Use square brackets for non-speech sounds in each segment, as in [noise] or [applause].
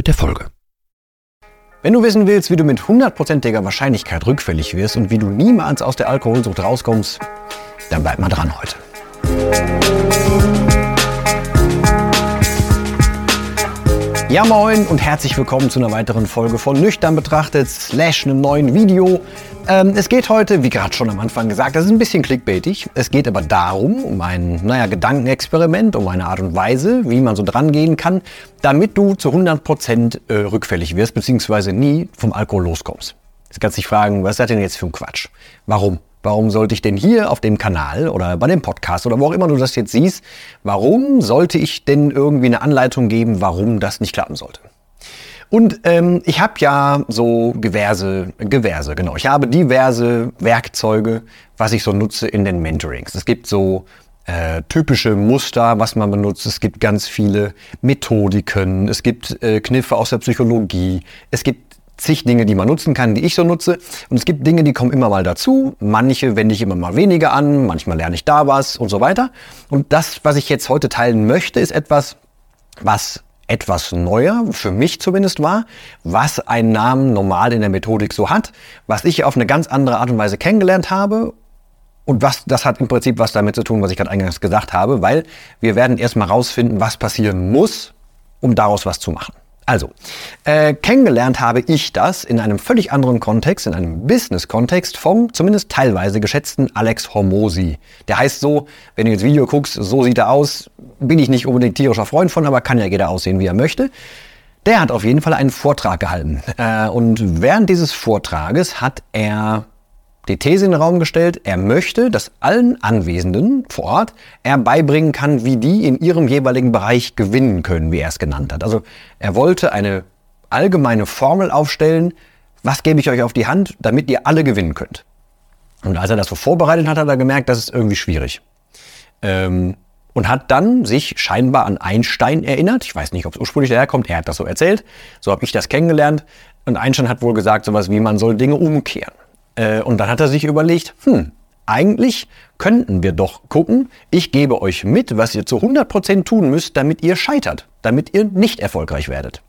mit der Folge. Wenn du wissen willst, wie du mit hundertprozentiger Wahrscheinlichkeit rückfällig wirst und wie du niemals aus der Alkoholsucht rauskommst, dann bleib mal dran heute. Ja moin und herzlich willkommen zu einer weiteren Folge von Nüchtern betrachtet slash einem neuen Video. Ähm, es geht heute, wie gerade schon am Anfang gesagt, das ist ein bisschen clickbaitig. Es geht aber darum, um ein naja, Gedankenexperiment, um eine Art und Weise, wie man so dran gehen kann, damit du zu 100% äh, rückfällig wirst, beziehungsweise nie vom Alkohol loskommst. Jetzt kannst du dich fragen, was ist das denn jetzt für ein Quatsch? Warum? Warum sollte ich denn hier auf dem Kanal oder bei dem Podcast oder wo auch immer du das jetzt siehst, warum sollte ich denn irgendwie eine Anleitung geben, warum das nicht klappen sollte? Und ähm, ich habe ja so diverse, diverse, genau. Ich habe diverse Werkzeuge, was ich so nutze in den Mentorings. Es gibt so äh, typische Muster, was man benutzt. Es gibt ganz viele Methodiken. Es gibt äh, Kniffe aus der Psychologie. Es gibt zig Dinge, die man nutzen kann, die ich so nutze. Und es gibt Dinge, die kommen immer mal dazu. Manche wende ich immer mal weniger an, manchmal lerne ich da was und so weiter. Und das, was ich jetzt heute teilen möchte, ist etwas, was etwas neuer, für mich zumindest war, was einen Namen normal in der Methodik so hat, was ich auf eine ganz andere Art und Weise kennengelernt habe und was, das hat im Prinzip was damit zu tun, was ich gerade eingangs gesagt habe, weil wir werden erstmal rausfinden, was passieren muss, um daraus was zu machen. Also, äh, kennengelernt habe ich das in einem völlig anderen Kontext, in einem Business-Kontext vom zumindest teilweise geschätzten Alex Hormosi. Der heißt so, wenn du jetzt Video guckst, so sieht er aus, bin ich nicht unbedingt tierischer Freund von, aber kann ja jeder aussehen, wie er möchte. Der hat auf jeden Fall einen Vortrag gehalten. [laughs] Äh, und während dieses Vortrages hat er die These in den Raum gestellt, er möchte, dass allen Anwesenden vor Ort er beibringen kann, wie die in ihrem jeweiligen Bereich gewinnen können, wie er es genannt hat. Also er wollte eine allgemeine Formel aufstellen, was gebe ich euch auf die Hand, damit ihr alle gewinnen könnt. Und als er das so vorbereitet hat, hat er gemerkt, das ist irgendwie schwierig. Ähm, und hat dann sich scheinbar an Einstein erinnert. Ich weiß nicht, ob es ursprünglich daherkommt. Er hat das so erzählt. So habe ich das kennengelernt. Und Einstein hat wohl gesagt, sowas wie man soll Dinge umkehren. Äh, und dann hat er sich überlegt, hm, eigentlich könnten wir doch gucken, ich gebe euch mit, was ihr zu 100% tun müsst, damit ihr scheitert, damit ihr nicht erfolgreich werdet.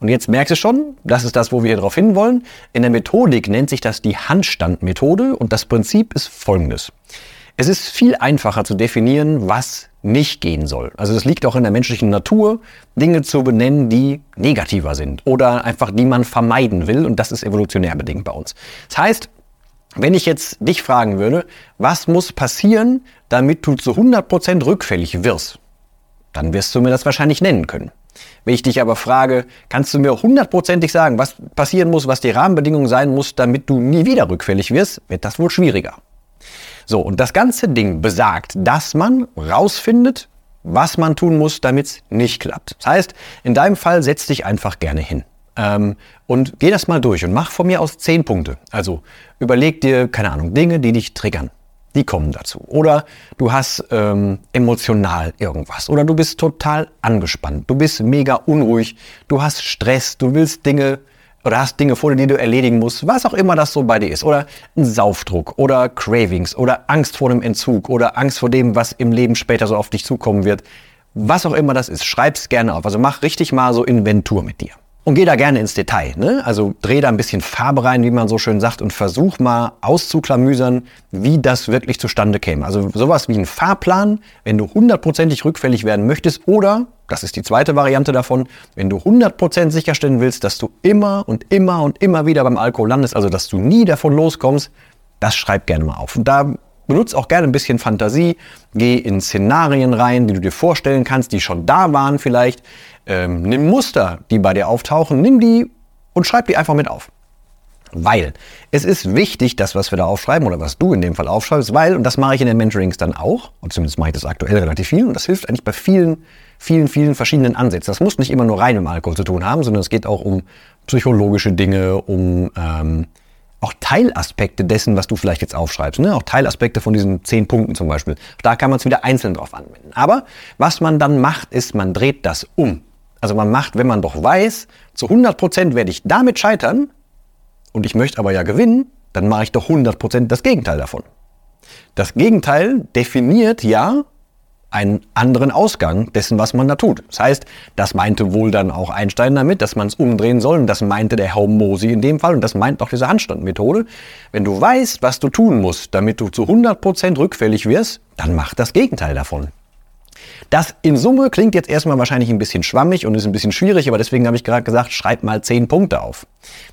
Und jetzt merkst du schon, das ist das, wo wir darauf hinwollen. In der Methodik nennt sich das die Handstandmethode und das Prinzip ist folgendes. Es ist viel einfacher zu definieren, was nicht gehen soll. Also es liegt auch in der menschlichen Natur, Dinge zu benennen, die negativer sind oder einfach die man vermeiden will und das ist evolutionär bedingt bei uns. Das heißt, wenn ich jetzt dich fragen würde, was muss passieren, damit du zu 100% rückfällig wirst, dann wirst du mir das wahrscheinlich nennen können. Wenn ich dich aber frage, kannst du mir hundertprozentig sagen, was passieren muss, was die Rahmenbedingungen sein muss, damit du nie wieder rückfällig wirst, wird das wohl schwieriger. So, und das ganze Ding besagt, dass man rausfindet, was man tun muss, damit es nicht klappt. Das heißt, in deinem Fall setz dich einfach gerne hin. Ähm, und geh das mal durch und mach von mir aus zehn Punkte. Also überleg dir, keine Ahnung, Dinge, die dich triggern. Die kommen dazu. Oder du hast ähm, emotional irgendwas. Oder du bist total angespannt. Du bist mega unruhig. Du hast Stress. Du willst Dinge oder hast Dinge vor dir, die du erledigen musst. Was auch immer das so bei dir ist. Oder ein Saufdruck. Oder Cravings. Oder Angst vor dem Entzug. Oder Angst vor dem, was im Leben später so auf dich zukommen wird. Was auch immer das ist. Schreib's gerne auf. Also mach richtig mal so Inventur mit dir. Und geh da gerne ins Detail. Ne? Also dreh da ein bisschen Farbe rein, wie man so schön sagt, und versuch mal auszuklamüsern, wie das wirklich zustande käme. Also sowas wie ein Fahrplan, wenn du hundertprozentig rückfällig werden möchtest, oder, das ist die zweite Variante davon, wenn du hundertprozentig sicherstellen willst, dass du immer und immer und immer wieder beim Alkohol landest, also dass du nie davon loskommst, das schreib gerne mal auf. Und da benutzt auch gerne ein bisschen Fantasie, geh in Szenarien rein, die du dir vorstellen kannst, die schon da waren vielleicht ähm, nimm Muster, die bei dir auftauchen, nimm die und schreib die einfach mit auf. Weil es ist wichtig, das, was wir da aufschreiben oder was du in dem Fall aufschreibst, weil, und das mache ich in den Mentorings dann auch, und zumindest mache ich das aktuell relativ viel, und das hilft eigentlich bei vielen vielen, vielen verschiedenen Ansätzen. Das muss nicht immer nur rein mit Alkohol zu tun haben, sondern es geht auch um psychologische Dinge, um ähm, auch Teilaspekte dessen, was du vielleicht jetzt aufschreibst. Ne? Auch Teilaspekte von diesen zehn Punkten zum Beispiel. Da kann man es wieder einzeln drauf anwenden. Aber was man dann macht, ist, man dreht das um. Also man macht, wenn man doch weiß, zu 100 Prozent werde ich damit scheitern und ich möchte aber ja gewinnen, dann mache ich doch 100 Prozent das Gegenteil davon. Das Gegenteil definiert ja einen anderen Ausgang dessen, was man da tut. Das heißt, das meinte wohl dann auch Einstein damit, dass man es umdrehen soll. Und das meinte der Herr Mosi in dem Fall. Und das meint auch diese Handstandmethode. Wenn du weißt, was du tun musst, damit du zu 100% rückfällig wirst, dann mach das Gegenteil davon. Das in Summe klingt jetzt erstmal wahrscheinlich ein bisschen schwammig und ist ein bisschen schwierig, aber deswegen habe ich gerade gesagt, schreib mal 10 Punkte auf.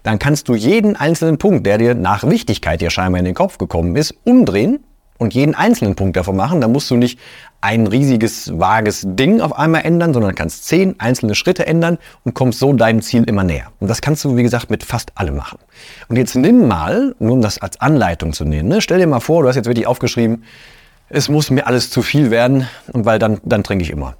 Dann kannst du jeden einzelnen Punkt, der dir nach Wichtigkeit dir scheinbar in den Kopf gekommen ist, umdrehen und jeden einzelnen Punkt davon machen. Da musst du nicht ein riesiges, vages Ding auf einmal ändern, sondern kannst zehn einzelne Schritte ändern und kommst so deinem Ziel immer näher. Und das kannst du, wie gesagt, mit fast allem machen. Und jetzt nimm mal, nur um das als Anleitung zu nehmen, ne? stell dir mal vor, du hast jetzt wirklich aufgeschrieben, es muss mir alles zu viel werden und weil dann, dann trinke ich immer.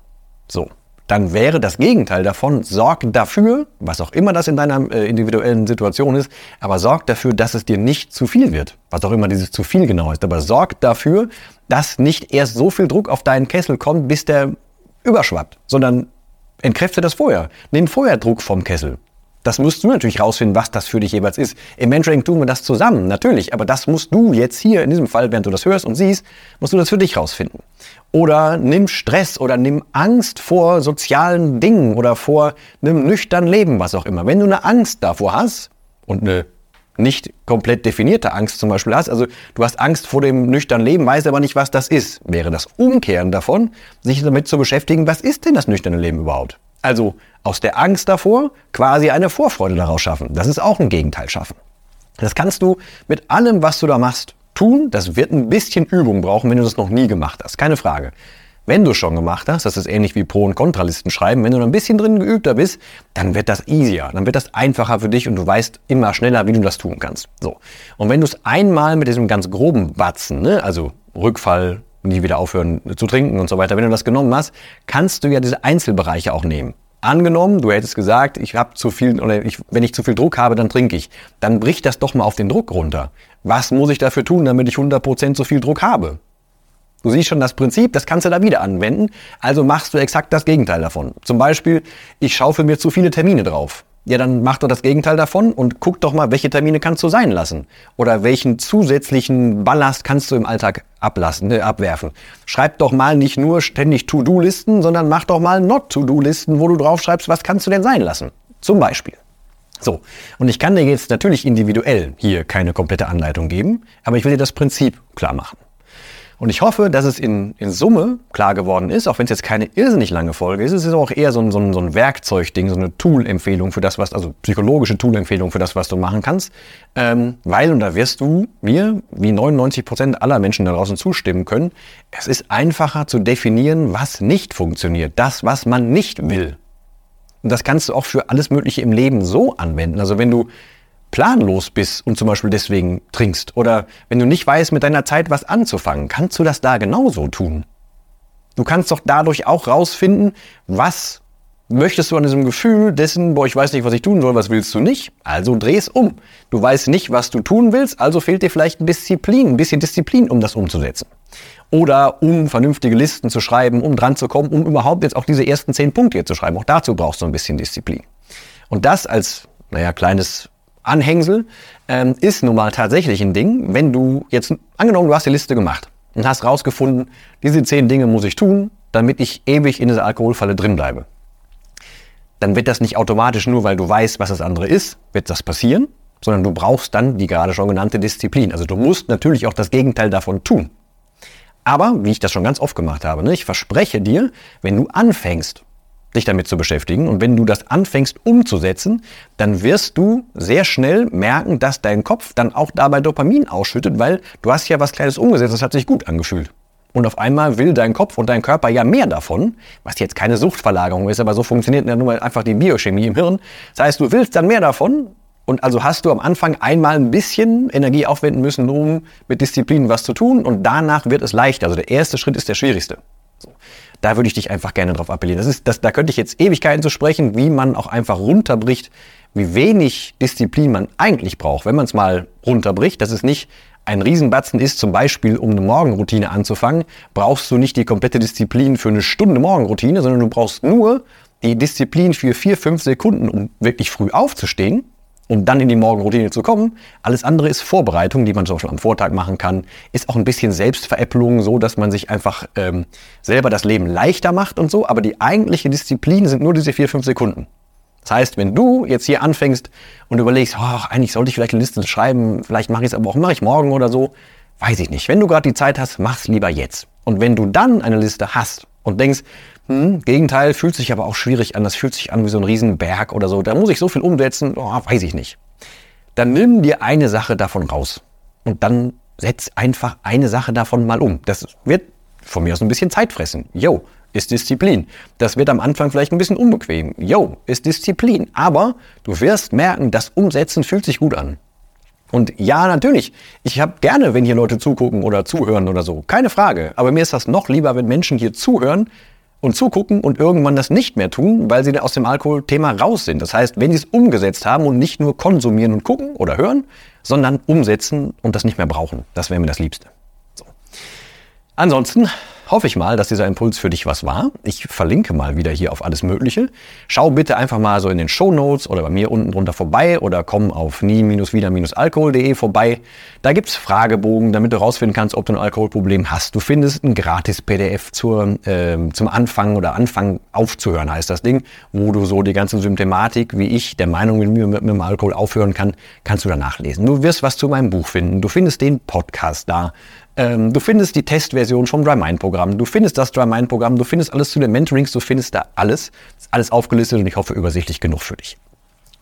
So dann wäre das Gegenteil davon, sorg dafür, was auch immer das in deiner äh, individuellen Situation ist, aber sorg dafür, dass es dir nicht zu viel wird. Was auch immer dieses zu viel genau ist. Aber sorg dafür, dass nicht erst so viel Druck auf deinen Kessel kommt, bis der überschwappt, sondern entkräfte das vorher. Nimm vorher Druck vom Kessel. Das musst du natürlich rausfinden, was das für dich jeweils ist. Im Mentoring tun wir das zusammen, natürlich. Aber das musst du jetzt hier, in diesem Fall, während du das hörst und siehst, musst du das für dich rausfinden. Oder nimm Stress oder nimm Angst vor sozialen Dingen oder vor einem nüchternen Leben, was auch immer. Wenn du eine Angst davor hast und eine nicht komplett definierte Angst zum Beispiel hast, also du hast Angst vor dem nüchternen Leben, weißt aber nicht, was das ist, wäre das Umkehren davon, sich damit zu beschäftigen, was ist denn das nüchterne Leben überhaupt? Also aus der Angst davor quasi eine Vorfreude daraus schaffen. Das ist auch ein Gegenteil schaffen. Das kannst du mit allem, was du da machst, tun. Das wird ein bisschen Übung brauchen, wenn du das noch nie gemacht hast. Keine Frage. Wenn du schon gemacht hast, das ist ähnlich wie Pro- und Kontralisten schreiben, wenn du noch ein bisschen drin geübter bist, dann wird das easier, dann wird das einfacher für dich und du weißt immer schneller, wie du das tun kannst. So. Und wenn du es einmal mit diesem ganz groben Batzen, ne, also Rückfall, nie wieder aufhören zu trinken und so weiter, wenn du das genommen hast, kannst du ja diese Einzelbereiche auch nehmen. Angenommen, du hättest gesagt, ich habe zu viel oder ich, wenn ich zu viel Druck habe, dann trinke ich. Dann brich das doch mal auf den Druck runter. Was muss ich dafür tun, damit ich 100% so viel Druck habe? Du siehst schon das Prinzip, das kannst du da wieder anwenden. Also machst du exakt das Gegenteil davon. Zum Beispiel, ich schaufel mir zu viele Termine drauf. Ja, dann mach doch das Gegenteil davon und guck doch mal, welche Termine kannst du sein lassen. Oder welchen zusätzlichen Ballast kannst du im Alltag ablassen, ne, abwerfen. Schreib doch mal nicht nur ständig To-Do-Listen, sondern mach doch mal Not-To-Do-Listen, wo du draufschreibst, was kannst du denn sein lassen. Zum Beispiel. So, und ich kann dir jetzt natürlich individuell hier keine komplette Anleitung geben, aber ich will dir das Prinzip klar machen. Und ich hoffe, dass es in, in Summe klar geworden ist, auch wenn es jetzt keine irrsinnig lange Folge ist, es ist auch eher so ein, so ein, so ein Werkzeugding, so eine Tool-Empfehlung für das, was, also psychologische Tool-Empfehlung für das, was du machen kannst. Ähm, weil, und da wirst du mir, wie 99 Prozent aller Menschen da draußen zustimmen können, es ist einfacher zu definieren, was nicht funktioniert. Das, was man nicht will. Und das kannst du auch für alles Mögliche im Leben so anwenden. Also wenn du planlos bist und zum Beispiel deswegen trinkst oder wenn du nicht weißt, mit deiner Zeit was anzufangen, kannst du das da genauso tun. Du kannst doch dadurch auch rausfinden, was möchtest du an diesem Gefühl dessen, boah, ich weiß nicht, was ich tun soll, was willst du nicht? Also dreh's um. Du weißt nicht, was du tun willst, also fehlt dir vielleicht ein Disziplin, ein bisschen Disziplin, um das umzusetzen. Oder um vernünftige Listen zu schreiben, um dran zu kommen, um überhaupt jetzt auch diese ersten zehn Punkte hier zu schreiben. Auch dazu brauchst du ein bisschen Disziplin. Und das als, naja, kleines Anhängsel ähm, ist nun mal tatsächlich ein Ding, wenn du jetzt, angenommen, du hast die Liste gemacht und hast rausgefunden, diese zehn Dinge muss ich tun, damit ich ewig in dieser Alkoholfalle drin bleibe. Dann wird das nicht automatisch nur, weil du weißt, was das andere ist, wird das passieren, sondern du brauchst dann die gerade schon genannte Disziplin. Also du musst natürlich auch das Gegenteil davon tun. Aber, wie ich das schon ganz oft gemacht habe, ne, ich verspreche dir, wenn du anfängst, dich damit zu beschäftigen. Und wenn du das anfängst umzusetzen, dann wirst du sehr schnell merken, dass dein Kopf dann auch dabei Dopamin ausschüttet, weil du hast ja was Kleines umgesetzt, das hat sich gut angefühlt. Und auf einmal will dein Kopf und dein Körper ja mehr davon, was jetzt keine Suchtverlagerung ist, aber so funktioniert ja nun mal einfach die Biochemie im Hirn. Das heißt, du willst dann mehr davon und also hast du am Anfang einmal ein bisschen Energie aufwenden müssen, um mit Disziplin was zu tun und danach wird es leichter. Also der erste Schritt ist der schwierigste. Da würde ich dich einfach gerne drauf appellieren. Das ist, das, da könnte ich jetzt Ewigkeiten zu sprechen, wie man auch einfach runterbricht, wie wenig Disziplin man eigentlich braucht, wenn man es mal runterbricht. Das ist nicht ein Riesenbatzen ist, zum Beispiel um eine Morgenroutine anzufangen, brauchst du nicht die komplette Disziplin für eine Stunde Morgenroutine, sondern du brauchst nur die Disziplin für vier, fünf Sekunden, um wirklich früh aufzustehen und dann in die Morgenroutine zu kommen. Alles andere ist Vorbereitung, die man zum Beispiel am Vortag machen kann. Ist auch ein bisschen Selbstveräppelung, so dass man sich einfach ähm, selber das Leben leichter macht und so. Aber die eigentliche Disziplin sind nur diese vier, fünf Sekunden. Das heißt, wenn du jetzt hier anfängst und überlegst, oh, eigentlich sollte ich vielleicht eine Liste schreiben, vielleicht mache ich es aber auch, mache ich morgen oder so, weiß ich nicht. Wenn du gerade die Zeit hast, mach's lieber jetzt. Und wenn du dann eine Liste hast und denkst, hm, Gegenteil, fühlt sich aber auch schwierig an, das fühlt sich an wie so ein Riesenberg oder so, da muss ich so viel umsetzen, oh, weiß ich nicht. Dann nimm dir eine Sache davon raus und dann setz einfach eine Sache davon mal um. Das wird von mir aus ein bisschen Zeit fressen. Yo, ist Disziplin. Das wird am Anfang vielleicht ein bisschen unbequem. Yo, ist Disziplin. Aber du wirst merken, das Umsetzen fühlt sich gut an. Und ja, natürlich, ich habe gerne, wenn hier Leute zugucken oder zuhören oder so. Keine Frage. Aber mir ist das noch lieber, wenn Menschen hier zuhören und zugucken und irgendwann das nicht mehr tun, weil sie aus dem Alkoholthema raus sind. Das heißt, wenn sie es umgesetzt haben und nicht nur konsumieren und gucken oder hören, sondern umsetzen und das nicht mehr brauchen. Das wäre mir das Liebste. So. Ansonsten hoffe ich mal, dass dieser Impuls für dich was war. Ich verlinke mal wieder hier auf alles Mögliche. Schau bitte einfach mal so in den Show Notes oder bei mir unten drunter vorbei oder komm auf nie-wieder-alkohol.de vorbei. Da gibt's Fragebogen, damit du rausfinden kannst, ob du ein Alkoholproblem hast. Du findest ein gratis PDF zur, äh, zum Anfang oder Anfang aufzuhören, heißt das Ding, wo du so die ganze Symptomatik, wie ich der Meinung bin, wie mit, mit dem Alkohol aufhören kann, kannst du da nachlesen. Du wirst was zu meinem Buch finden. Du findest den Podcast da. Ähm, du findest die Testversion vom DryMind-Programm, du findest das DryMind-Programm, du findest alles zu den Mentorings, du findest da alles. Ist alles aufgelistet und ich hoffe übersichtlich genug für dich.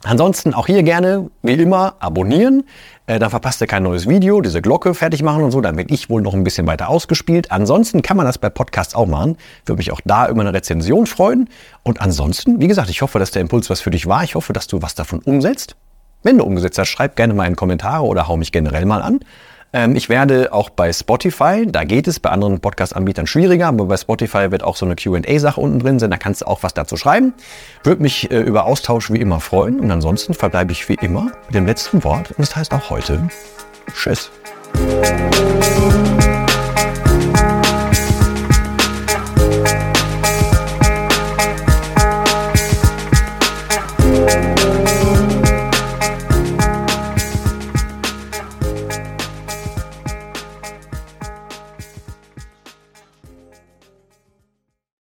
Ansonsten auch hier gerne, wie immer, abonnieren. Äh, dann verpasst ihr kein neues Video, diese Glocke fertig machen und so. Dann werde ich wohl noch ein bisschen weiter ausgespielt. Ansonsten kann man das bei Podcasts auch machen. Würde mich auch da über eine Rezension freuen. Und ansonsten, wie gesagt, ich hoffe, dass der Impuls was für dich war. Ich hoffe, dass du was davon umsetzt. Wenn du umgesetzt hast, schreib gerne mal in Kommentare oder hau mich generell mal an. Ähm, ich werde auch bei Spotify, da geht es, bei anderen Podcast-Anbietern schwieriger, aber bei Spotify wird auch so eine QA-Sache unten drin sein, da kannst du auch was dazu schreiben. Würde mich äh, über Austausch wie immer freuen und ansonsten verbleibe ich wie immer mit dem letzten Wort und das heißt auch heute Tschüss.